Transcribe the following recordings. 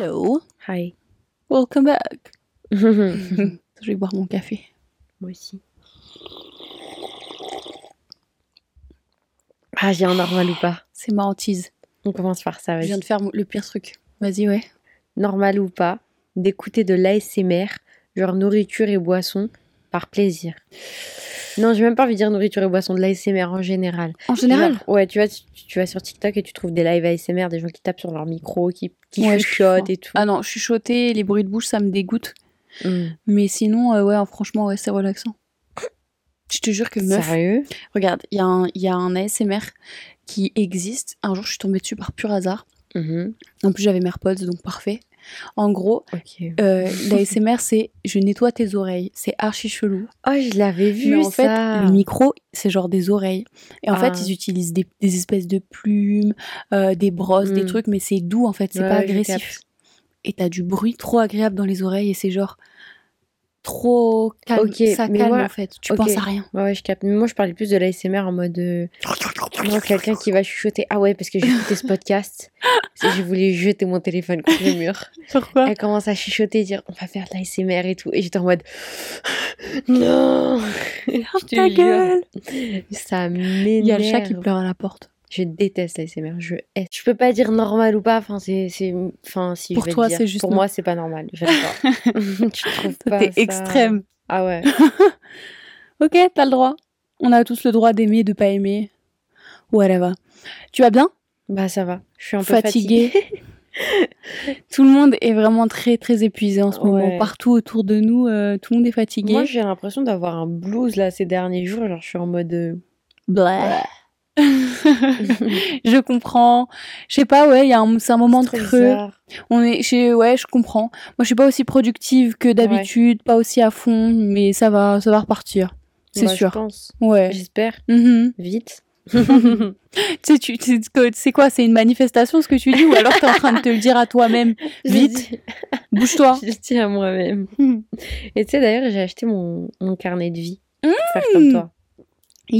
Hello, Hi. welcome back. Moi Je vais boire mon café. aussi. Ah, j'ai un normal ou pas? C'est ma hantise. On commence par ça, Je vas-y. viens de faire le pire truc. Vas-y, ouais. Normal ou pas d'écouter de l'ASMR, genre nourriture et boisson, par plaisir. Non, j'ai même pas envie de dire nourriture et boisson, de l'ASMR en général. En général Ouais, tu vois, tu, tu vas sur TikTok et tu trouves des lives ASMR, des gens qui tapent sur leur micro, qui, qui Ouais, chuchotent et tout. Ah non, chuchoter, les bruits de bouche, ça me dégoûte. Mm. Mais sinon, euh, ouais, franchement, ouais, c'est relaxant. Je te jure que meuf, Sérieux? regarde, il y, a un- il y a un ASMR qui existe. Un jour, je suis tombée dessus par pur hasard. Mhm. En plus, j'avais mes AirPods, donc parfait. En gros, Ok. euh, l'ASMR, c'est je nettoie tes oreilles. C'est archi chelou. Oh, je l'avais vu Mais en fait, ça. le micro, c'est genre des oreilles. Et en Ah. fait, ils utilisent des, des espèces de plumes, euh, des brosses, des Mm. trucs, mais c'est doux en fait, c'est Ouais, pas agressif. Et t'as du bruit trop agréable dans les oreilles et c'est genre trop calme. Ça calme moi- en fait. Tu penses à rien. Ouais, ouais, je capte. Mais moi, je parlais plus de l'ASMR en mode. euh, quelqu'un qui va chuchoter. Ah ouais, parce que j'ai écouté ce podcast. je voulais jeter mon téléphone contre le mur. Pourquoi Elle commence à chuchoter, dire on va faire de l'ASMR et tout. Et j'étais en mode. Non te ta gueule Ça m'énerve. Il y a le chat qui pleure à la porte. Je déteste l'ASMR. Je hais. Je peux pas dire normal ou pas. Enfin, c'est. c'est- Enfin, si, Pour je vais toi, c'est juste Pour non. moi, c'est pas normal. J'aime pas. tu trouves pas T'es extrême. Ah ouais. Ok, t'as le droit. On a tous le droit d'aimer, de pas aimer. Whatever. Tu vas bien? Bah, ça va. Je suis un peu Fatiguée. fatiguée. Tout le monde est vraiment très très épuisé en ce moment. Partout autour de nous, euh, tout le monde est fatigué. Moi, j'ai l'impression d'avoir un blues là ces derniers jours. Genre, je suis en mode. euh, Blah. je comprends. Je sais pas, ouais, il y a un, c'est un moment de trop creux. bizarre. On est, ouais, je comprends. Moi, je suis pas aussi productive que d'habitude, pas aussi à fond, mais ça va, ça va repartir. C'est Je sûr. pense. Ouais. J'espère. Mhm. Vite. Tu sais, tu, c'est quoi C'est une manifestation ce que tu dis ou alors t'es en train de te le dire à toi-même Vite. dis- Bouge-toi. Je le dis à moi-même. Mhm. Et tu sais, d'ailleurs, j'ai acheté mon, mon carnet de vie. Pour faire comme toi. J'ai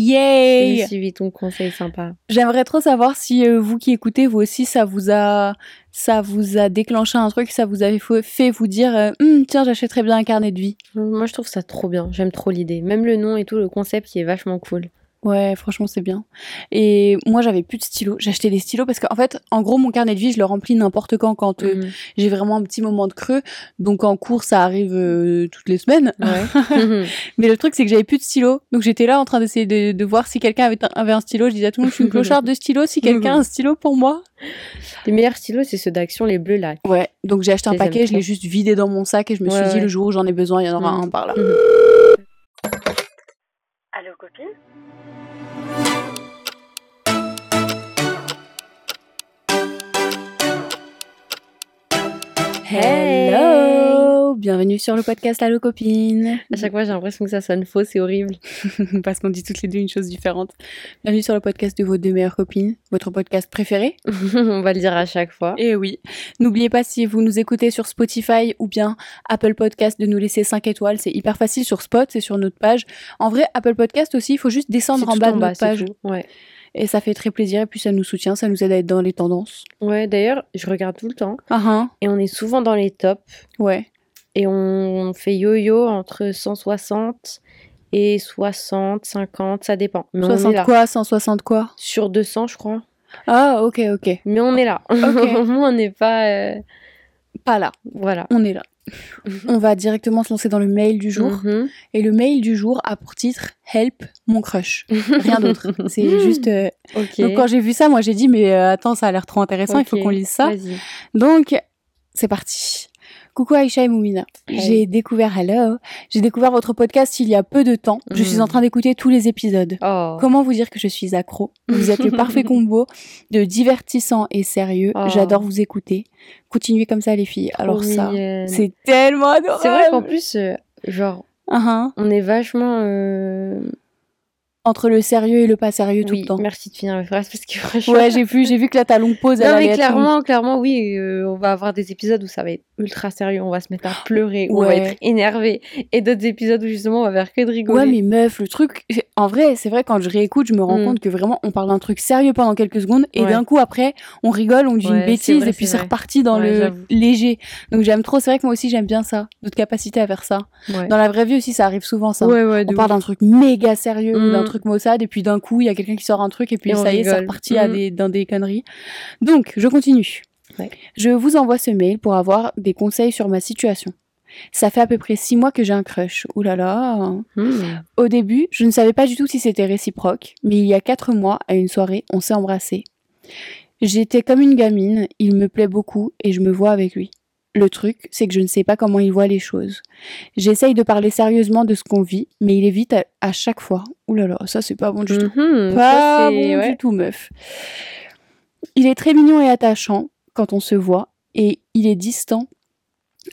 Yay suivi ton conseil sympa. J'aimerais trop savoir si euh, vous qui écoutez, vous aussi, ça vous a, ça vous a déclenché un truc, ça vous avait fa- fait vous dire, euh, Hum, tiens, j'achèterais bien un carnet de vie. Moi, je trouve ça trop bien. J'aime trop l'idée. Même le nom et tout, le concept qui est vachement cool. Ouais, franchement, c'est bien. Et moi, j'avais plus de stylos. J'ai acheté des stylos parce qu'en fait, en gros, mon carnet de vie, je le remplis n'importe quand, quand euh, Mhm. j'ai vraiment un petit moment de creux. Donc, en cours, ça arrive euh, toutes les semaines. Ouais. Mais le truc, c'est que j'avais plus de stylos. Donc, j'étais là en train d'essayer de, de voir si quelqu'un avait, un- avait un stylo. Je disais à tout le monde, je suis une clocharde de stylos. Si quelqu'un a un stylo pour moi. les meilleurs stylos, c'est ceux d'action, les bleus là. Ouais. Donc, j'ai acheté un paquet, je l'ai juste vidé dans mon sac et je me Ouais, suis dit, ouais. le jour où j'en ai besoin, il y en aura Mhm. un par là. Allô, copine? Hello Bienvenue sur le podcast Allo Copine. À chaque fois, j'ai l'impression que ça sonne faux, c'est horrible. Parce qu'on dit toutes les deux une chose différente. Bienvenue sur le podcast de vos deux meilleures copines, votre podcast préféré. On va le dire à chaque fois. Et oui, n'oubliez pas si vous nous écoutez sur Spotify ou bien Apple Podcast de nous laisser 5 étoiles. C'est hyper facile sur Spot, c'est sur notre page. En vrai, Apple Podcast aussi, il faut juste descendre en bas de notre page. tout. Ouais. Et ça fait très plaisir et puis ça nous soutient, ça nous aide à être dans les tendances. Ouais, d'ailleurs, je regarde tout le temps ah, et on est souvent dans les tops ouais. et on fait yo-yo entre 160 et 60, 50, ça dépend. Mais on est 60 là. quoi 160 quoi? Sur 200, je crois. Ah ok ok. Mais on est là. Au moins, on n'est pas. euh, Pas là, Voilà. on est là. On va directement se lancer dans le mail du jour. Mhm. Et le mail du jour a pour titre Help mon crush. Rien d'autre. C'est juste. euh, Ok. Donc quand j'ai vu ça, moi j'ai dit mais euh, attends, ça a l'air trop intéressant, il faut qu'on lise ça. Donc c'est parti. Coucou Aïcha et Moumina. Hey. J'ai découvert Hello. J'ai découvert votre podcast il y a peu de temps. Je suis Mm. en train d'écouter tous les épisodes. Oh. Comment vous dire que je suis accro? Vous êtes le parfait combo de divertissant et sérieux. Oh. J'adore vous écouter. Continuez comme ça les filles. Trop Alors ça, c'est tellement adorable. C'est vrai qu'en plus, euh, genre, Uh-huh. on est vachement. euh, entre le sérieux et le pas sérieux tout le temps. merci de finir la phrase parce que franchement. Ouais, j'ai vu, j'ai vu que là ta longue pause. Non, mais clairement, clairement, oui, euh, on va avoir des épisodes où ça va être ultra sérieux, on va se mettre à pleurer, où on va être énervé, et d'autres épisodes où justement on va faire que de rigoler. Ouais, mais meuf, le truc, en vrai, c'est vrai, quand je réécoute, je me rends Mm. compte que vraiment, on parle d'un truc sérieux pendant quelques secondes, et Ouais. d'un coup, après, on rigole, on dit Ouais, une bêtise, vrai, et puis c'est reparti dans le léger. Donc j'aime trop, c'est vrai que moi aussi, j'aime bien ça, notre capacité à faire ça. Dans la vraie vie aussi, ça arrive souvent, ça. ouais, ouais, de On parle d'un truc méga sérieux, ou d'un Mm. truc maussade, et puis d'un coup, il y a quelqu'un qui sort un truc, et puis Et ça y est, c'est reparti à Mm. des, dans des conneries. Donc, je continue. Ouais. Je vous envoie ce mail pour avoir des conseils sur ma situation. Ça fait à peu près six mois que j'ai un crush. Ouh là là. Hmm. Au début, je ne savais pas du tout si c'était réciproque, mais il y a quatre mois, à une soirée, on s'est embrassés. J'étais comme une gamine, il me plaît beaucoup et je me vois avec lui. Le truc, c'est que je ne sais pas comment il voit les choses. J'essaye de parler sérieusement de ce qu'on vit, mais il évite à, à chaque fois. Ouh là là, ça c'est pas bon du tout. Mhm, Pas ça, bon ouais. du tout, meuf. Il est très mignon et attachant quand on se voit, et il est distant.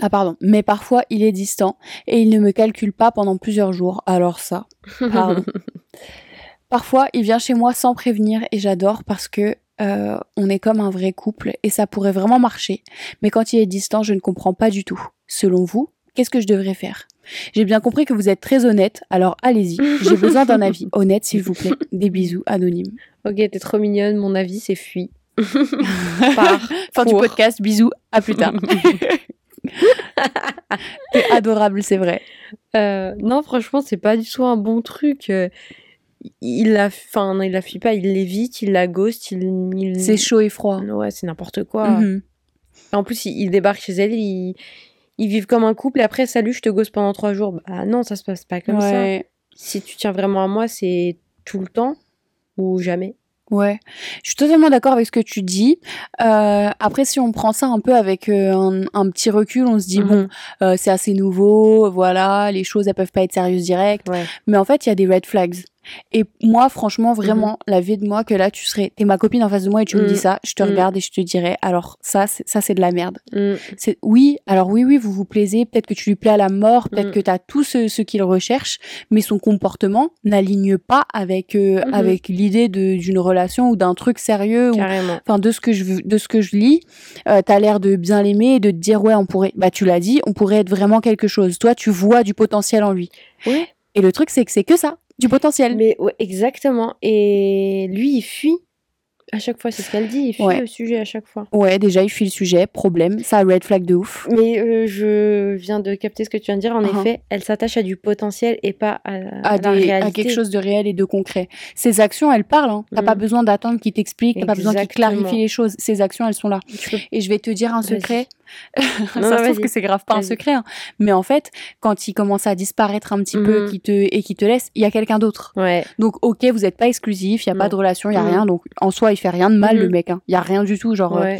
Ah pardon, mais parfois il est distant et il ne me calcule pas pendant plusieurs jours. Alors ça, pardon. Parfois, il vient chez moi sans prévenir et j'adore parce que euh, on est comme un vrai couple et ça pourrait vraiment marcher. Mais quand il est distant, je ne comprends pas du tout. Selon vous, qu'est-ce que je devrais faire? J'ai bien compris que vous êtes très honnête, alors allez-y. J'ai besoin d'un avis honnête, s'il vous plaît. Des bisous anonymes. Ok, t'es trop mignonne, mon avis c'est fuis. Fin du podcast, bisous, à plus tard. T'es adorable, c'est vrai. Euh, non, franchement, c'est pas du tout un bon truc. Euh, Il la, enfin, non, il la fuit pas, il l'évite, il la ghost, il. il- C'est chaud et froid. Ouais, c'est n'importe quoi. Mhm. En plus, il, il débarque chez elle, ils, ils vivent comme un couple, et après, salut, je te gosse pendant trois jours. Bah non, ça se passe pas comme ça. Si tu tiens vraiment à moi, c'est tout le temps ou jamais. Ouais, je suis totalement d'accord avec ce que tu dis. Euh, après, si on prend ça un peu avec euh, un, un petit recul, on se dit bon, Mhm. euh, c'est assez nouveau, voilà, les choses elles peuvent pas être sérieuses direct. Ouais. Mais en fait, il y a des red flags. Et moi, franchement, vraiment, la vie de moi que là, tu serais, t'es ma copine en face de moi et tu me Mhm. dis ça, je te Mhm. regarde et je te dirais, alors ça, c'est- ça c'est de la merde. Mm. C'est oui, alors oui, oui, vous vous plaisez, peut-être que tu lui plais à la mort, peut-être Mhm. que tu as tout ce, ce qu'il recherche, mais son comportement n'aligne pas avec euh, Mhm. avec l'idée de d'une relation ou d'un truc sérieux enfin de ce que je de ce que je lis, euh, t'as l'air de bien l'aimer et de te dire ouais on pourrait bah tu l'as dit on pourrait être vraiment quelque chose. Toi tu vois du potentiel en lui. Ouais. Et le truc c'est que c'est que ça du potentiel. Mais ouais, exactement. Et lui, il fuit. À chaque fois, c'est ce qu'elle dit. Il fuit Ouais. le sujet à chaque fois. Ouais déjà il fuit le sujet problème ça red flag de ouf. Mais euh, je viens de capter ce que tu viens de dire. En Uh-huh. effet, elle s'attache à du potentiel et pas à, à À, la des, réalité. à quelque chose de réel et de concret. Ses actions, elles parlent. Hein. T'as pas besoin d'attendre qu'il t'explique, t'as pas besoin qu'il clarifie les choses. Ses actions, elles sont là. Peux- Et je vais te dire un secret. Non, ça se trouve que c'est grave pas un secret. hein. Mais en fait, quand il commence à disparaître un petit peu Mhm. qui te, et qui te laisse, il y a quelqu'un d'autre. Ouais. Donc, ok, vous n'êtes pas exclusif, il y a pas de relation, il y a Mhm. rien. Donc, en soi, il fait rien de mal, Mhm. le mec. hein. Il y a rien du tout. Genre, euh,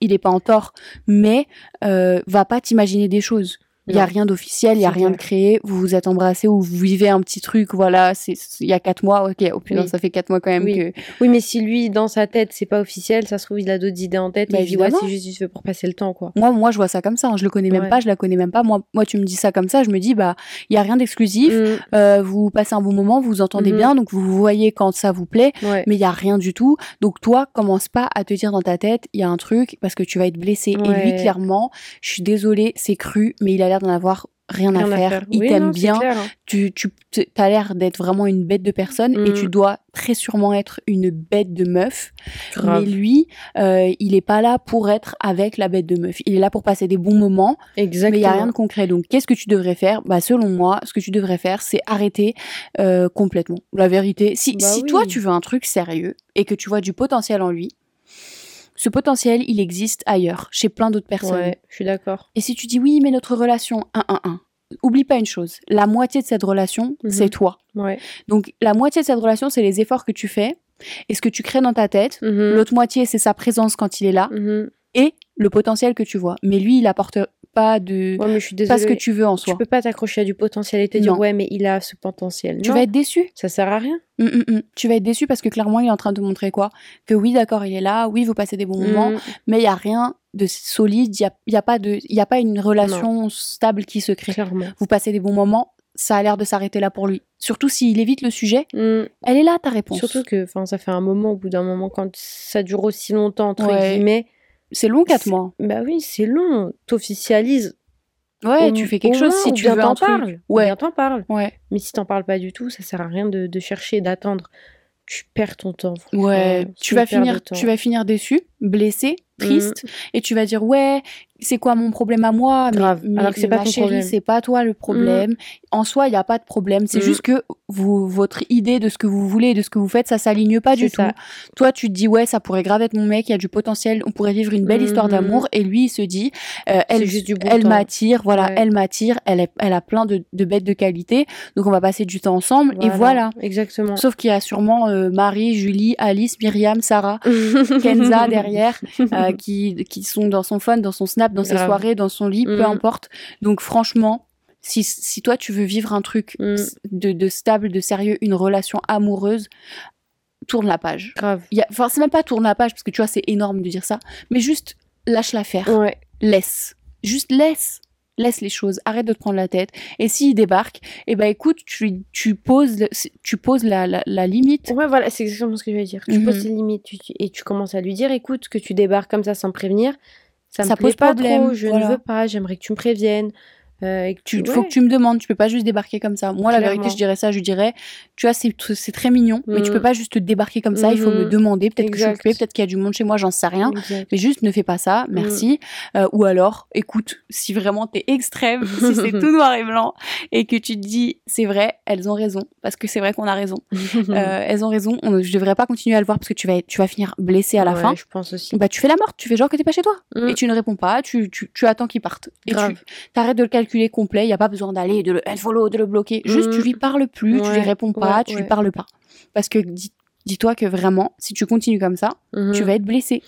il est pas en tort. Mais, euh, va pas t'imaginer des choses. Il y a rien d'officiel, il y a rien de créé. Vous vous êtes embrassés ou vous vivez un petit truc. Voilà, c'est il y a quatre mois. Ok, oh putain, Oui. ça fait quatre mois quand même Oui. que. Oui, mais si lui, dans sa tête, c'est pas officiel, ça se trouve, il a d'autres idées en tête Bah, et il dit, ouais, c'est juste, fait pour passer le temps, quoi. Moi, moi, je vois ça comme ça. hein. Je le connais même Ouais. pas, je la connais même pas. Moi, moi, tu me dis ça comme ça, je me dis bah, il y a rien d'exclusif. Mm. Euh, vous passez un bon moment, vous vous entendez Mhm. bien, donc vous voyez quand ça vous plaît. Ouais. Mais il y a rien du tout. Donc toi, commence pas à te dire dans ta tête, il y a un truc parce que tu vas être blessé. Et lui, clairement, je suis désolée, c'est cru, mais il a l'air d'en avoir rien, à, faire. Il Oui, t'aime bien. clair, hein. Tu, tu as l'air d'être vraiment une bête de personne et tu dois très sûrement être une bête de meuf. Grave. Mais lui, euh, il est pas là pour être avec la bête de meuf. Il est là pour passer des bons moments, Exactement. mais il y a rien de concret. Donc, qu'est-ce que tu devrais faire? Bah, selon moi, ce que tu devrais faire, c'est arrêter euh, complètement. La vérité, si, Bah si oui. toi tu veux un truc sérieux et que tu vois du potentiel en lui, ce potentiel, il existe ailleurs, chez plein d'autres personnes. Ouais, je suis d'accord. Et si tu dis oui, mais notre relation 1-1-1, oublie pas une chose, la moitié de cette relation, Mhm. c'est toi. Ouais. Donc la moitié de cette relation, c'est les efforts que tu fais et ce que tu crées dans ta tête. Mhm. L'autre moitié, c'est sa présence quand il est là Mhm. et le potentiel que tu vois. Mais lui, il apporte pas de Ouais, mais je suis désolée. pas ce que tu veux en Tu soi. peux pas t'accrocher à du potentiel et te dire ouais mais il a ce potentiel. Tu Non, vas être déçu. ça sert à rien. Hum, hum, hum. Tu vas être déçu parce que clairement, il est en train de te montrer quoi? Que oui, d'accord, il est là, oui, vous passez des bons moments, mais il y a rien de solide, il y a, y a pas de il y a pas une relation stable qui se crée. Clairement. Vous passez des bons moments, ça a l'air de s'arrêter là pour lui. Surtout s'il évite le sujet, Mm. elle est là ta réponse. Surtout que enfin, ça fait un moment, au bout d'un moment, quand ça dure aussi longtemps, entre Ouais. guillemets. C'est long quatre mois. Bah oui, c'est long. T'officialises. Ouais, tu fais quelque chose si ou tu veux ou Ouais. bien t'en parles. Ouais. Mais si t'en parles pas du tout, ça sert à rien de, de chercher, d'attendre. Tu perds ton temps. Ouais, tu vas finir, tu vas finir déçu, blessé, Mm. triste, et tu vas dire ouais, c'est quoi mon problème à moi? Mais- Grave, mais, alors que c'est pas ton chérie, c'est pas toi le problème. En soi, il y a pas de problème. C'est Mm. juste que vous, votre idée de ce que vous voulez de ce que vous faites, ça s'aligne pas du tout. Toi, tu te dis ouais, ça pourrait grave être mon mec, il y a du potentiel, on pourrait vivre une belle histoire d'amour, et lui, il se dit, euh, elle, juste du bon elle m'attire, voilà, Ouais. elle m'attire, elle, est- elle a plein de, de bêtes de qualité, donc on va passer du temps ensemble, et voilà. Exactement. Sauf qu'il y a sûrement euh, Marie, Julie, Alice, Myriam, Sarah, Kenza derrière, euh, qui, qui sont dans son phone, dans son snap, dans ses Grave. soirées, dans son lit, peu Mhm. importe. Donc franchement, si, si toi tu veux vivre un truc Mm. de, de stable, de sérieux, une relation amoureuse, tourne la page. Grave. Y a- Enfin, c'est même pas tourne la page, parce que tu vois, c'est énorme de dire ça, mais juste lâche la faire. Ouais. Laisse. Juste laisse. Laisse les choses, arrête de te prendre la tête. Et s'il débarque, eh ben écoute, tu, tu poses, tu poses la, la, la limite. Ouais, voilà, c'est exactement ce que je vais dire. Tu Mhm. poses tes limites tu- et tu commences à lui dire écoute, que tu débarques comme ça sans me prévenir, ça, Ça me plaît pose pas problème, trop, je voilà. ne veux pas, j'aimerais que tu me préviennes. Euh, et que Tu, tu, faut que tu me demandes, tu peux pas juste débarquer comme ça. Moi, la vérité, je dirais ça, je dirais, tu vois, c'est c'est très mignon, mais tu peux pas juste te débarquer comme ça, il faut me Mhm. demander, peut-être que je suis occupée, peut-être qu'il y a du monde chez moi, j'en sais rien. Exact. Mais juste ne fais pas ça, Mm. merci. Euh, ou alors, écoute, si vraiment t'es extrême, si c'est tout noir et blanc, et que tu te dis, c'est vrai, elles ont raison, parce que c'est vrai qu'on a raison. Euh, elles ont raison, on, je devrais pas continuer à le voir parce que tu vas, tu vas finir blessé à la Ouais, fin. Je pense aussi. Bah, tu fais la morte, tu fais genre que t'es pas chez toi. Mm. Et tu ne réponds pas, tu, tu, tu attends qu'il parte. Et Grave. tu t'arrêtes de le calculer complet, il y a pas besoin d'aller, de le follow, de le bloquer. Juste, Mm. tu lui parles plus, tu lui réponds pas, ouais, tu lui parles pas. Parce que dis- dis-toi que vraiment, si tu continues comme ça, Mhm. tu vas être blessé.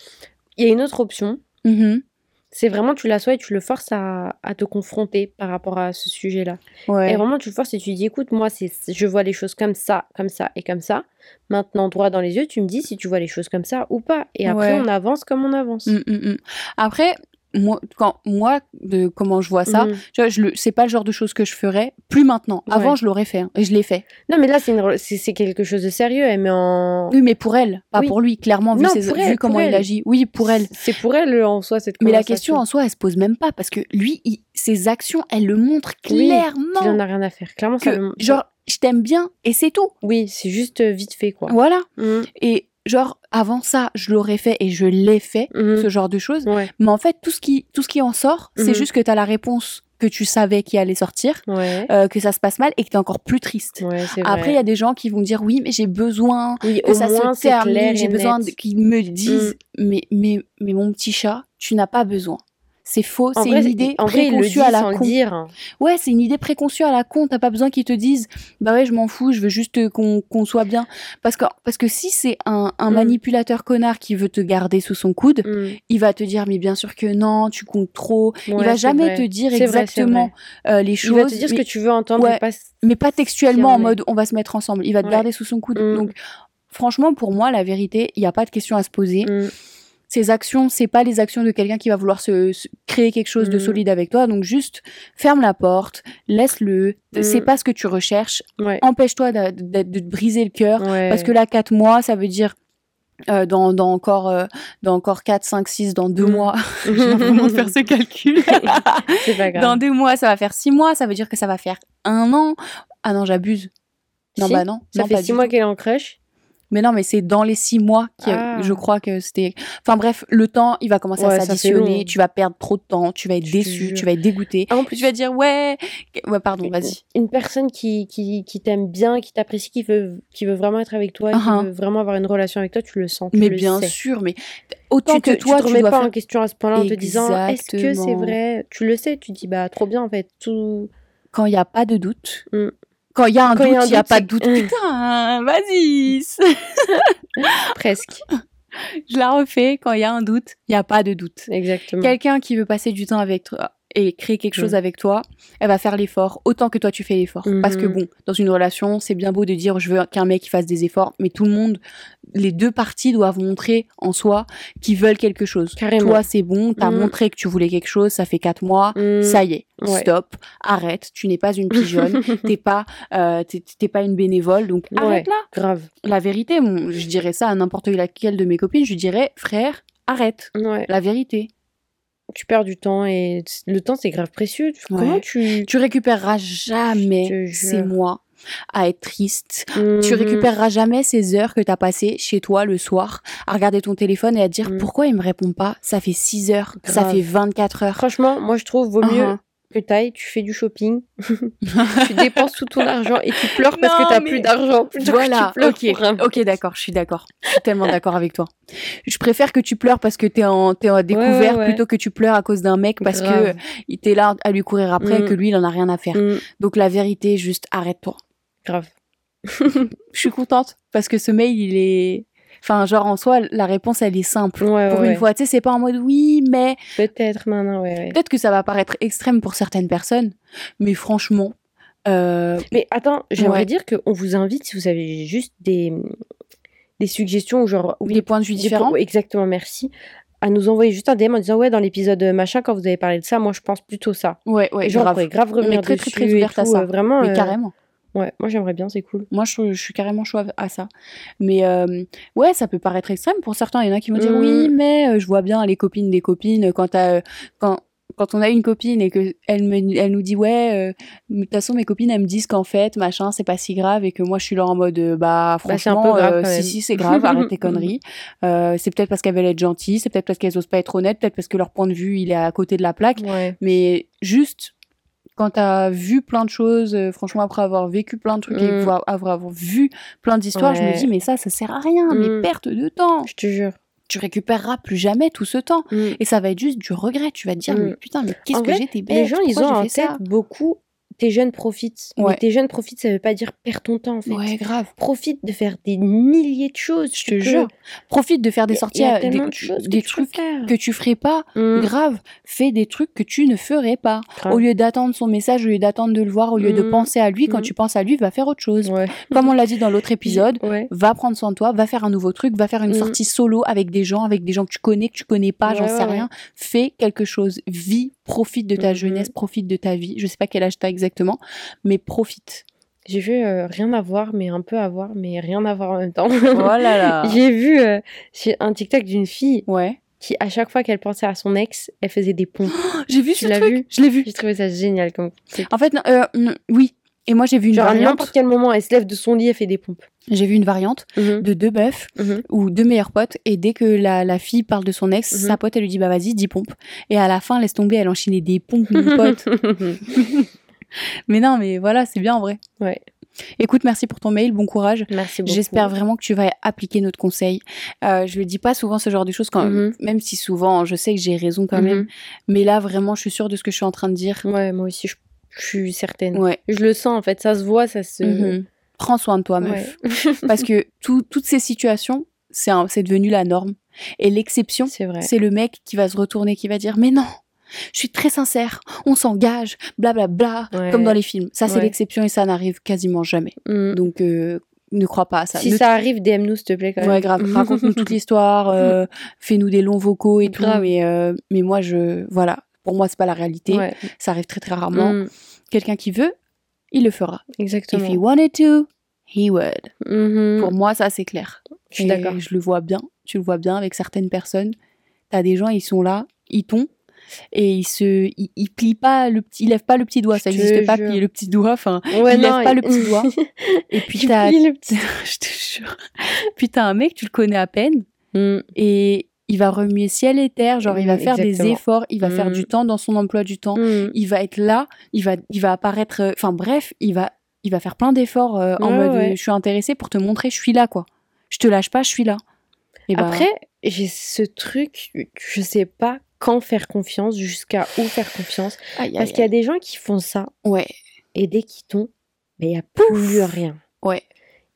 Il y a une autre option, Mhm. c'est vraiment tu l'assois et tu le forces à, à te confronter par rapport à ce sujet-là. Ouais. Et vraiment, tu le forces et tu dis écoute, moi, c'est, je vois les choses comme ça, comme ça et comme ça. Maintenant, droit dans les yeux, tu me dis si tu vois les choses comme ça ou pas. Et après, Ouais. on avance comme on avance. Mm, mm, mm. Après, moi, quand, moi, de comment je vois ça, Mhm. tu vois, je le, c'est pas le genre de choses que je ferais. Plus maintenant. Avant, Ouais. je l'aurais fait. hein, et je l'ai fait. Non, mais là, c'est, une c'est, c'est quelque chose de sérieux. Elle met en. Oui, mais pour elle, pas Oui. pour lui, clairement, vu, ses- vu elle, comment il elle. agit. Oui, pour elle. C'est pour elle en soi cette Mais la question en soi, elle se pose même pas parce que lui, il- ses actions, elles le montrent Oui, clairement. Il en a rien à faire. Clairement, ça que, le- genre, je t'aime bien et c'est tout. Oui, c'est juste euh, vite fait, quoi. Voilà. Mhm. Et genre, avant ça, je l'aurais fait et je l'ai fait, Mhm. ce genre de choses. Ouais, Mais en fait, tout ce qui, tout ce qui en sort, c'est Mhm. juste que t'as la réponse que tu savais qui allait sortir, ouais. euh, que ça se passe mal et que t'es encore plus triste. Ouais. Après, il y a des gens qui vont dire oui, mais j'ai besoin oui, que ça moins, se termine, j'ai besoin qu'ils me disent, mais, mais, mais mon petit chat, tu n'as pas besoin. C'est faux, c'est une idée en il préconçue à la sans le con. dire. Ouais, c'est une idée préconçue à la con. T'as pas besoin qu'ils te disent, bah ouais, je m'en fous, je veux juste qu'on qu'on soit bien. Parce que, parce que si c'est un, un Mm. manipulateur connard qui veut te garder sous son coude, Mhm. il va te dire, mais bien sûr que non, tu comptes trop. il va jamais vrai. te dire vrai, exactement euh, les Il choses. va te dire ce que tu veux entendre, Ouais. mais pas mais pas textuellement en mode on va se mettre ensemble. Il va te Ouais. garder sous son coude. Mm. Donc, franchement, pour moi, la vérité, il n'y a pas de question à se poser. Ces actions, c'est pas les actions de quelqu'un qui va vouloir se, se- créer quelque chose de Mm. solide avec toi. Donc juste ferme la porte, laisse-le. Mm. C'est pas ce que tu recherches. Ouais. Empêche-toi de, de- de te briser le cœur. Ouais. Parce que là, 4 mois, ça veut dire euh, dans, dans encore euh, dans encore 4, 5, 6, dans 2 Mm. mois. Je viens vraiment de faire ce calcul. c'est pas grave. dans 2 mois, ça va faire 6 mois. Ça veut dire que ça va faire un an. Ah non, j'abuse. Non, Si, bah non. Ça non, fait six mois qu'elle est en crèche. Mais non, mais c'est dans les six mois que Ah. je crois que c'était. Enfin bref, le temps, il va commencer Ouais, à s'additionner. Tu vas perdre trop de temps. Tu vas être Je te déçu. Tu vas être dégoûté. En Puis tu vas dire ouais, ouais pardon, vas-y. Une personne qui, qui, qui t'aime bien, qui t'apprécie, qui veut, qui veut vraiment être avec toi, Uh-huh. qui veut vraiment avoir une relation avec toi, tu le sens. tu Mais le bien sais. sûr, mais autant tu te, que toi, tu te tu remets dois pas faire. en question à ce point-là en te disant est-ce que c'est vrai? Tu le sais, tu dis bah trop bien en fait. Tout... Quand il y a pas de doute. Mm. Quand il y a un Quand doute, il y a pas de doute. Putain, vas-y. Presque. Je la refais. Quand il y a un doute, il y a pas de doute. Exactement. Quelqu'un qui veut passer du temps avec toi et créer quelque chose Mm. avec toi, elle va faire l'effort autant que toi tu fais l'effort. Parce que bon, dans une relation, c'est bien beau de dire je veux qu'un mec il fasse des efforts, mais tout le monde, les deux parties doivent montrer en soi qu'ils veulent quelque chose. Carrément. Toi, c'est bon, t'as Mm. montré que tu voulais quelque chose, ça fait quatre mois, Mm. ça y est, Ouais. stop, arrête, tu n'es pas une pigeonne, t'es pas, euh, pas une bénévole, donc Ouais. arrête là. Grave. La vérité, je dirais ça à n'importe laquelle de mes copines, je dirais frère, arrête, Ouais. la vérité. Tu perds du temps et le temps c'est grave précieux. Comment Ouais. tu. Tu récupéreras jamais ces mois à être triste. Tu Mhm. récupéreras jamais ces heures que t'as passées chez toi le soir à regarder ton téléphone et à te dire Mm. pourquoi il me répond pas Ça fait 6 heures, ça fait 24 heures. Franchement, moi je trouve vaut mieux Uh-huh. Que t'ailles, tu fais du shopping, tu dépenses tout ton argent et tu pleures parce que t'as mais- plus d'argent. Voilà, ok, un- ok, d'accord, je suis d'accord. Je suis tellement d'accord avec toi. Je préfère que tu pleures parce que t'es en, t'es en découvert ouais. plutôt que tu pleures à cause d'un mec parce Grave. que il t'es là à lui courir après Mm. et que lui il en a rien à faire. Mm, Donc la vérité, juste arrête-toi. grave. Je suis contente parce que ce mail il est, enfin genre en soi la réponse elle est simple. Ouais, Pour ouais, une ouais. fois, tu sais, c'est pas en mode oui, mais Peut-être, non, non, ouais, peut-être que ça va paraître extrême pour certaines personnes, mais franchement, euh, Mais attends, j'aimerais dire qu'on vous invite si vous avez juste des, des suggestions ou genre. des points de vue différents. Exactement, merci. À nous envoyer juste un DM en disant ouais dans l'épisode machin quand vous avez parlé de ça moi je pense plutôt ça Ouais, ouais, genre grave. grave revenir très, très, dessus très et ouverte à ça. euh, vraiment Mais euh, carrément. Ouais moi j'aimerais bien c'est cool. Moi, je, je suis carrément chaud à ça. Mais euh, ouais, ça peut paraître extrême pour certains. Il y en a qui vont dire oui, mais euh, je vois bien les copines des copines quand euh, quand quand on a une copine et que elle me elle nous dit ouais, euh, de toute façon mes copines elles me disent qu'en fait machin c'est pas si grave et que moi je suis là en mode bah Bah, franchement grave, euh, quand si si c'est grave arrête tes conneries. Euh, c'est peut-être parce qu'elles veulent être gentilles c'est peut-être parce qu'elles osent pas être honnêtes peut-être parce que leur point de vue il est à côté de la plaque. Ouais. Mais juste quand t'as vu plein de choses, euh, franchement après avoir vécu plein de trucs et Mm. avoir, avoir vu plein d'histoires, je me dis mais ça, ça sert à rien, mais Mm. perte de temps. je te jure Tu récupéreras plus jamais tout ce temps Mm. et ça va être juste du regret. Tu vas te dire mais putain mais qu'est-ce que j'étais bête? les gens ils ont en fait tête ça beaucoup tes jeunes profitent mais Ouais. tes jeunes profitent ça veut pas dire perds ton temps en fait Ouais grave. profite de faire des milliers de choses Je te jure. Profite de faire des sorties, à- des, de choses des que trucs que tu ferais pas. Mm. Grave, fais des trucs que tu ne ferais pas. Grave. Au lieu d'attendre son message, au lieu d'attendre de le voir, au lieu de Mm. penser à lui, quand Mm. tu penses à lui, va faire autre chose. ouais Comme on l'a dit dans l'autre épisode, va prendre soin de toi, va faire un nouveau truc, va faire une sortie solo avec des gens, avec des gens que tu connais, que tu connais pas, j'en sais rien. Fais quelque chose, vis, profite de ta Mhm. jeunesse, profite de ta vie. Je sais pas quel âge t'as exactement, mais profite. J'ai vu euh, rien à voir, mais un peu à voir, mais rien à voir en même temps. Oh là là. J'ai vu euh, un TikTok d'une fille Ouais. qui, à chaque fois qu'elle pensait à son ex, elle faisait des pompes. J'ai vu Tu ce l'as truc. vu Je l'ai vu. J'ai trouvé ça génial. Comme... En fait, euh, oui. Et moi, j'ai vu une Genre, à n'importe quel moment, elle se lève de son lit, elle fait des pompes. J'ai vu une variante Mhm, de deux meufs mhm. ou deux meilleurs potes. Et dès que la, la fille parle de son ex, Mhm. sa pote, elle lui dit, bah vas-y, dis pompe. Et à la fin, laisse tomber, elle enchaînait des pompes, mon pote. mais non, mais voilà, c'est bien en vrai. ouais, Écoute, merci pour ton mail, bon courage. merci beaucoup. J'espère vraiment que tu vas appliquer notre conseil. Euh, je le dis pas souvent ce genre de choses, quand même si souvent je sais que j'ai raison quand même. Mais là, vraiment, je suis sûre de ce que je suis en train de dire. Ouais, moi aussi, je, je suis certaine. Ouais. Je le sens, en fait, ça se voit, ça se... Prends soin de toi, meuf. Ouais. Parce que tout- toutes ces situations, c'est devenu la norme. Et l'exception, C'est vrai. c'est le mec qui va se retourner, qui va dire Mais non, je suis très sincère, on s'engage, blablabla, Ouais. comme dans les films. Ça, c'est Ouais. l'exception et ça n'arrive quasiment jamais. Mhm. Donc, euh, ne crois pas à ça. Si Ne ça arrive, DM-nous, s'il te plaît, quand même. Ouais, grave. Raconte-nous toute l'histoire, euh, fais-nous des longs vocaux et tout. Mais, euh, mais moi, je, voilà. Pour moi, c'est pas la réalité. Ça arrive très, très rarement. Mhm. Quelqu'un qui veut, il le fera. Exactement. If he wanted to, he would. Mhm. Pour moi, ça, c'est clair. Je suis d'accord. Je le vois bien. Tu le vois bien avec certaines personnes. T'as des gens, ils sont là, ils tombent. Et ils se, ils plient pas le petit, ils lèvent pas le petit doigt. Je Ça te n'existe pas, jure. plier le petit doigt. Enfin, Ouais, il non, lève pas il- le petit doigt. Et puis t'as, je te jure. Puis t'as un mec, tu le connais à peine. Mhm. et il va remuer ciel et terre, genre il va Mm, faire des efforts, il va faire Mm. du temps dans son emploi du temps, Mhm. il va être là, il va, il va apparaître, euh, enfin bref, il va, il va faire plein d'efforts euh, en mode ouais. euh, je suis intéressé pour te montrer, je suis là quoi. Je te lâche pas, je suis là. Et bah, Après, j'ai ce truc, je sais pas quand faire confiance, jusqu'à où faire confiance. aïe, Parce qu'il y a des gens qui font ça, ouais, et dès qu'ils tombent, mais il n'y a plus rien. ouais,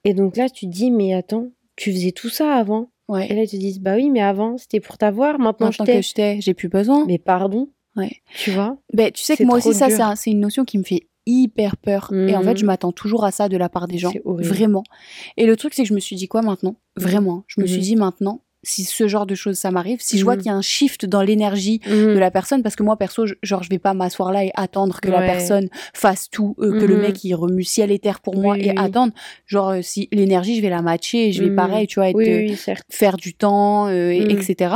Et donc là, tu te dis, mais attends, tu faisais tout ça avant. Et là, ils te disent, bah oui, mais avant, c'était pour t'avoir, maintenant, Maintenant je t'ai. que je t'ai, j'ai plus besoin. Mais pardon, Ouais. Tu vois Ben, tu sais que moi aussi, ça, c'est un- c'est une notion qui me fait hyper peur. Et en fait, je Mhm. m'attends toujours à ça de la part des gens. Vraiment. Et le truc, c'est que je me suis dit quoi maintenant? Vraiment. Je me suis Mhm. dit maintenant, si ce genre de choses, ça m'arrive, si je vois Mhm. qu'il y a un shift dans l'énergie Mhm. de la personne, parce que moi, perso, je- genre, je vais pas m'asseoir là et attendre que la personne fasse tout, euh, que le Mhm. mec, il remue ciel et terre pour moi Oui, et oui, attendre. Genre, euh, si l'énergie, je vais la matcher et je vais pareil, tu vois, être, euh, faire du temps, et- etc.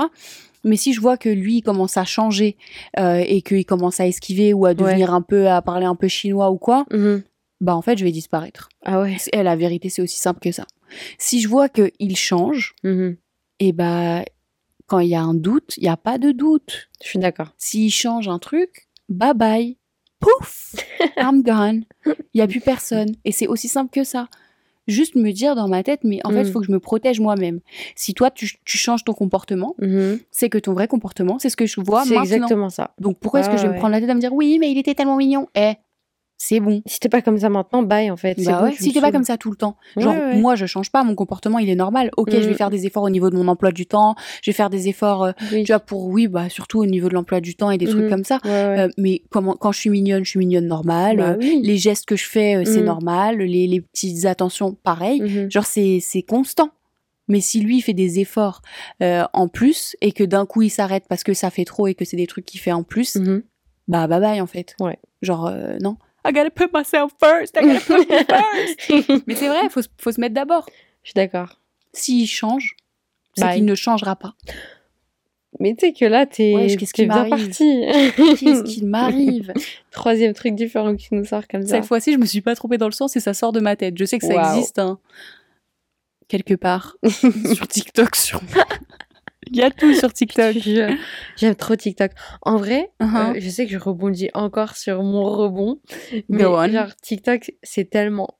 Mais si je vois que lui il commence à changer et qu'il commence à esquiver ou à devenir un peu, à parler un peu chinois ou quoi, bah en fait je vais disparaître. Ah ouais. Et la vérité c'est aussi simple que ça. Si je vois qu'il change, Mhm. Et bah quand il y a un doute, il y a pas de doute. Je suis d'accord. S'il change un truc, bye bye, pouf, I'm gone. Il y a plus personne. Et c'est aussi simple que ça. Juste me dire dans ma tête, mais en fait, il Mm. faut que je me protège moi-même. Si toi, tu, tu changes ton comportement, Mhm. c'est que ton vrai comportement, c'est ce que je vois C'est maintenant. exactement ça. Donc pourquoi est-ce que je vais Ouais, me prendre la tête à me dire oui, mais il était tellement mignon Eh, c'est bon. Si t'es pas comme ça maintenant, bye en fait. C'est Bah bon, ouais, si t'es pas comme ça tout le temps. Genre, ouais. moi, je change pas, mon comportement, il est normal. Ok, je vais Mm. faire des efforts au niveau de mon emploi du temps. Je vais faire des efforts, euh, Oui. tu vois, pour, oui, bah, surtout au niveau de l'emploi du temps et des trucs Mhm. comme ça. Ouais, ouais. Euh, mais comment, quand je suis mignonne, je suis mignonne normale. Bah Euh, oui. Les gestes que je fais, euh, c'est Mm. normal. Les, les petites attentions, pareil. Mhm. Genre, c'est, c'est constant. Mais si lui il fait des efforts euh, en plus et que d'un coup il s'arrête parce que ça fait trop et que c'est des trucs qu'il fait en plus, Mhm. bah bye bye en fait. Ouais. Genre, euh, non. I gotta put myself first, I gotta put me first. Mais c'est vrai, faut, faut se mettre d'abord. Je suis d'accord. S'il change, c'est qu'il ne changera pas. Mais tu sais que là, t'es qu'est-ce qui t'es bien parti. Qu'est-ce qu'il m'arrive Troisième truc différent qui nous sort comme ça. Cette fois-ci, je me suis pas trompée dans le sens et ça sort de ma tête. Je sais que ça existe, hein. Quelque part. sur TikTok, sûrement. Il y a tout sur TikTok. J'aime trop TikTok. En vrai, Uh-huh. euh, je sais que je rebondis encore sur mon rebond. Mais Go on. genre, TikTok, c'est tellement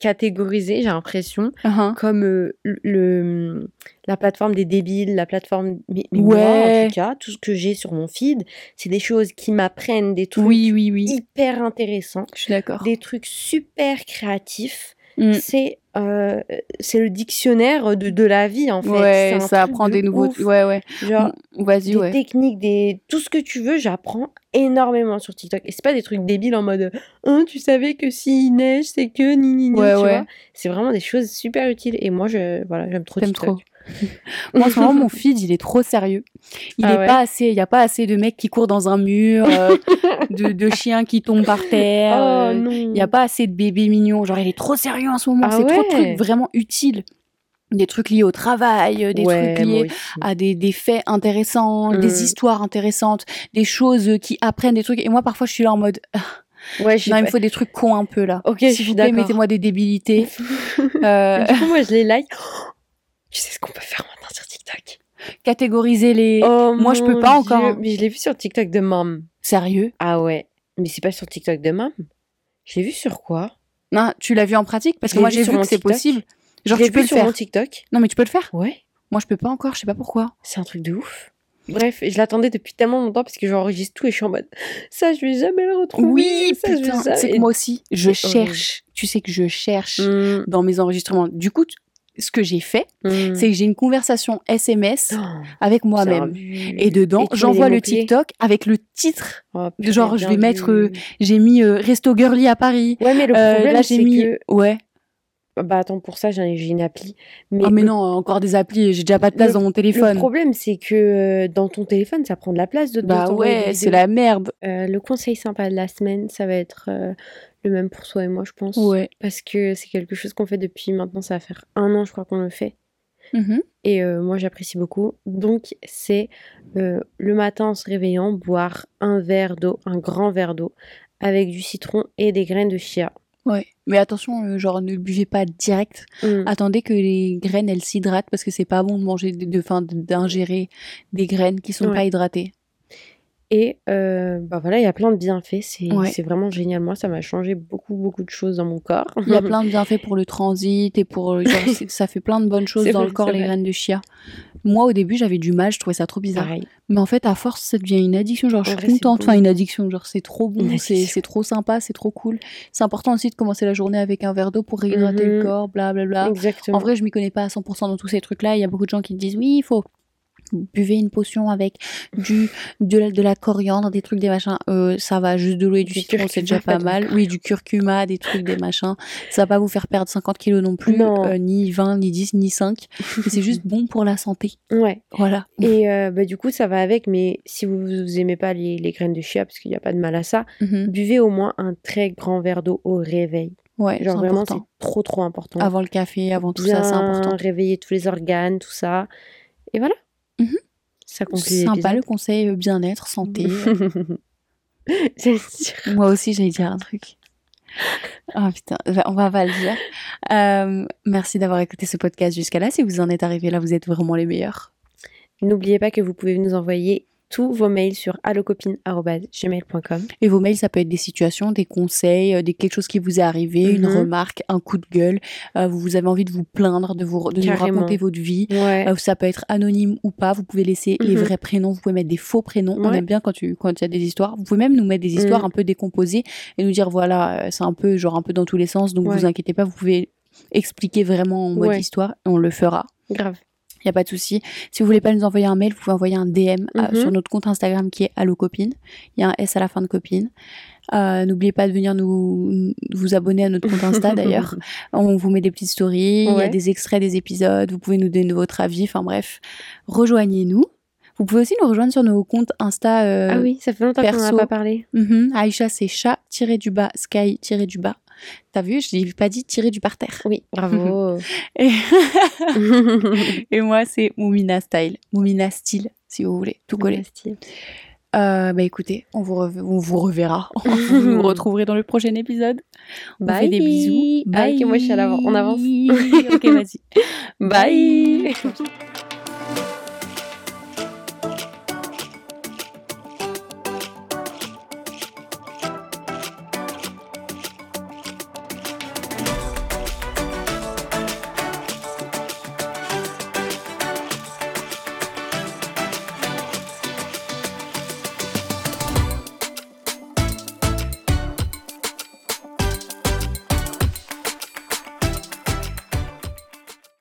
catégorisé, j'ai l'impression, Uh-huh. comme euh, le, la plateforme des débiles, la plateforme... Mais, mais moi, Ouais. en tout cas, tout ce que j'ai sur mon feed, c'est des choses qui m'apprennent des trucs Oui, oui, oui. hyper intéressants, Je suis d'accord. des trucs super créatifs. Mm. C'est euh, c'est le dictionnaire de, de la vie, en fait. Ouais, ça apprend de des nouveaux. ouf. Ouais, ouais. Genre, Vas-y, des ouais. techniques, des tout ce que tu veux, j'apprends énormément sur TikTok. Et c'est pas des trucs débiles en mode hein, tu savais que s'il neige, c'est que ni ni ni, Ouais, tu ouais. vois. C'est vraiment des choses super utiles et moi je voilà, j'aime trop TikTok. Moi, en ce moment, mon feed, il est trop sérieux. Il Ah est ouais pas assez, il y a pas assez de mecs qui courent dans un mur, euh, de, de chiens qui tombent par terre. Oh euh. Il y a pas assez de bébés mignons. Genre, il est trop sérieux en ce moment. Ah c'est trop de trucs vraiment utiles. Des trucs liés au travail, euh, des Ouais, trucs liés à des, des faits intéressants, Mm. des histoires intéressantes, des choses qui apprennent des trucs. Et moi, parfois, je suis là en mode, ah, Ouais, non, il me faut des trucs cons un peu là. Ok, je suis d'accord. mettez-moi des débilités. Euh, Du coup, moi je les like. Tu sais ce qu'on peut faire maintenant sur TikTok? Catégoriser les. Oh moi, je peux pas encore, Dieu. hein. Mais je l'ai vu sur TikTok de Mom. Sérieux? Ah ouais. Mais c'est pas sur TikTok de Mom. Je l'ai vu sur quoi? Non, tu l'as vu en pratique? Parce que moi, vu j'ai vu mon que c'est possible. Genre, tu peux vu le sur faire. mon TikTok. Non, mais tu peux le faire. Ouais. Moi, je peux pas encore. Je sais pas pourquoi. C'est un truc de ouf. Bref, je l'attendais depuis tellement longtemps parce que j'enregistre tout et je suis en mode ça, je vais jamais le retrouver. Oui, ça, putain. C'est que moi aussi, je horrible. cherche. Tu sais que je cherche Mm, dans mes enregistrements. Du coup, ce que j'ai fait, mm. c'est que j'ai une conversation SMS Oh, avec moi-même. Et dedans, j'envoie le TikTok avec le titre. Oh, Genre, je vais mettre, euh, J'ai mis euh, Resto Girly à Paris. Ouais, mais le Euh, problème, là, j'ai mis. que... Ouais. Bah attends, pour ça, j'ai une appli. Mais, Ah, mais le, non, encore des applis. J'ai déjà pas de place le- dans mon le téléphone. problème, c'est que euh, dans ton téléphone, ça prend de la place de, Bah ouais, c'est la merde. Euh, le conseil sympa de la semaine, ça va être euh, le même pour toi et moi, je pense. Ouais. Parce que c'est quelque chose qu'on fait depuis maintenant, ça va faire un an, je crois qu'on le fait. Mhm. Et euh, moi, j'apprécie beaucoup. Donc, c'est euh, le matin en se réveillant, boire un verre d'eau, un grand verre d'eau, avec du citron et des graines de chia. Ouais. Mais attention, euh, genre, ne buvez pas direct. Mm. Attendez que les graines, elles s'hydratent parce que c'est pas bon de manger, de, d'ingérer des graines qui sont Ouais. pas hydratées. Et euh, bah voilà, il y a plein de bienfaits. C'est Ouais. vraiment génial. Moi, ça m'a changé beaucoup, beaucoup de choses dans mon corps. Il y a plein de bienfaits pour le transit et pour, euh, genre, ça fait plein de bonnes choses dans vrai, le corps, les vrai. graines de chia. Moi, au début, j'avais du mal, je trouvais ça trop bizarre. Pareil. Mais en fait, à force, ça devient une addiction. Genre, je suis vrai, contente. Enfin, une addiction. Genre, c'est trop bon, c'est trop sympa, c'est trop cool. C'est important aussi de commencer la journée avec un verre d'eau pour réhydrater le Mhm. corps, blablabla. Exactement. En vrai, je m'y connais pas à 100% dans tous ces trucs-là. Il y a beaucoup de gens qui te disent oui, il faut buvez une potion avec du de la, de la coriandre, des trucs, des machins. Euh, ça va juste de l'eau et du, Du citron, c'est déjà pas mal. Oui, du curcuma, des trucs, des machins. Ça va pas vous faire perdre 50 kilos non plus, Non. euh, ni 20, ni 10, ni 5. Mais c'est juste bon pour la santé. Ouais. Voilà. Et euh, bah, du coup, ça va avec, mais si vous, vous aimez pas les, les graines de chia, parce qu'il n'y a pas de mal à ça, Mhm. buvez au moins un très grand verre d'eau au réveil. Ouais, Genre vraiment, c'est trop trop important. Avant le café, avant tout Bien ça, c'est important. réveiller tous les organes, tout ça. Et voilà. Ça conclut Sympa le conseil euh, bien-être, santé. Sûr. Moi aussi, j'allais dire un truc. Ah putain, on va pas le dire. Euh, merci d'avoir écouté ce podcast jusqu'à là. Si vous en êtes arrivé là, vous êtes vraiment les meilleurs. N'oubliez pas que vous pouvez nous envoyer tous vos mails sur allocopine.gmail.com. Et vos mails, ça peut être des situations, des conseils, euh, des quelque chose qui vous est arrivé, une Mhm. remarque, un coup de gueule. euh, vous avez envie de vous plaindre, de vous de nous raconter votre vie. Ouais. Euh, ça peut être anonyme ou pas. Vous pouvez laisser les Mhm. vrais prénoms. Vous pouvez mettre des faux prénoms. On aime bien quand tu quand il y a des histoires. Vous pouvez même nous mettre des histoires Mhm. un peu décomposées et nous dire voilà, c'est un peu genre un peu dans tous les sens. Donc Ouais. vous inquiétez pas. Vous pouvez expliquer vraiment en mode histoire et on le fera. Grave. Il y a pas de souci. Si vous voulez pas nous envoyer un mail, vous pouvez envoyer un DM euh, Mhm. sur notre compte Instagram qui est Allo Copine. Il y a un S à la fin de copine. Euh, N'oubliez pas de venir nous vous abonner à notre compte Insta d'ailleurs. On vous met des petites stories, il y a des extraits des épisodes, vous pouvez nous donner votre avis, enfin bref, rejoignez-nous. Vous pouvez aussi nous rejoindre sur nos comptes Insta. euh, ah oui, ça fait longtemps qu'on n'en a pas parlé. mhm. Aïcha, c'est chat-du-bas, sky-du-bas. T'as vu, je l'ai pas dit tirer du parterre. Oui, bravo. Et, et moi, c'est Moumina Style. Moumina Style, si vous voulez, tout coller. Style. Euh, bah écoutez, on vous, on vous reverra. vous nous retrouverez dans le prochain épisode. On Bye. fait des bisous. Ah, ok, moi, je suis à l'avant. On avance. ok, vas-y. Bye. Bye.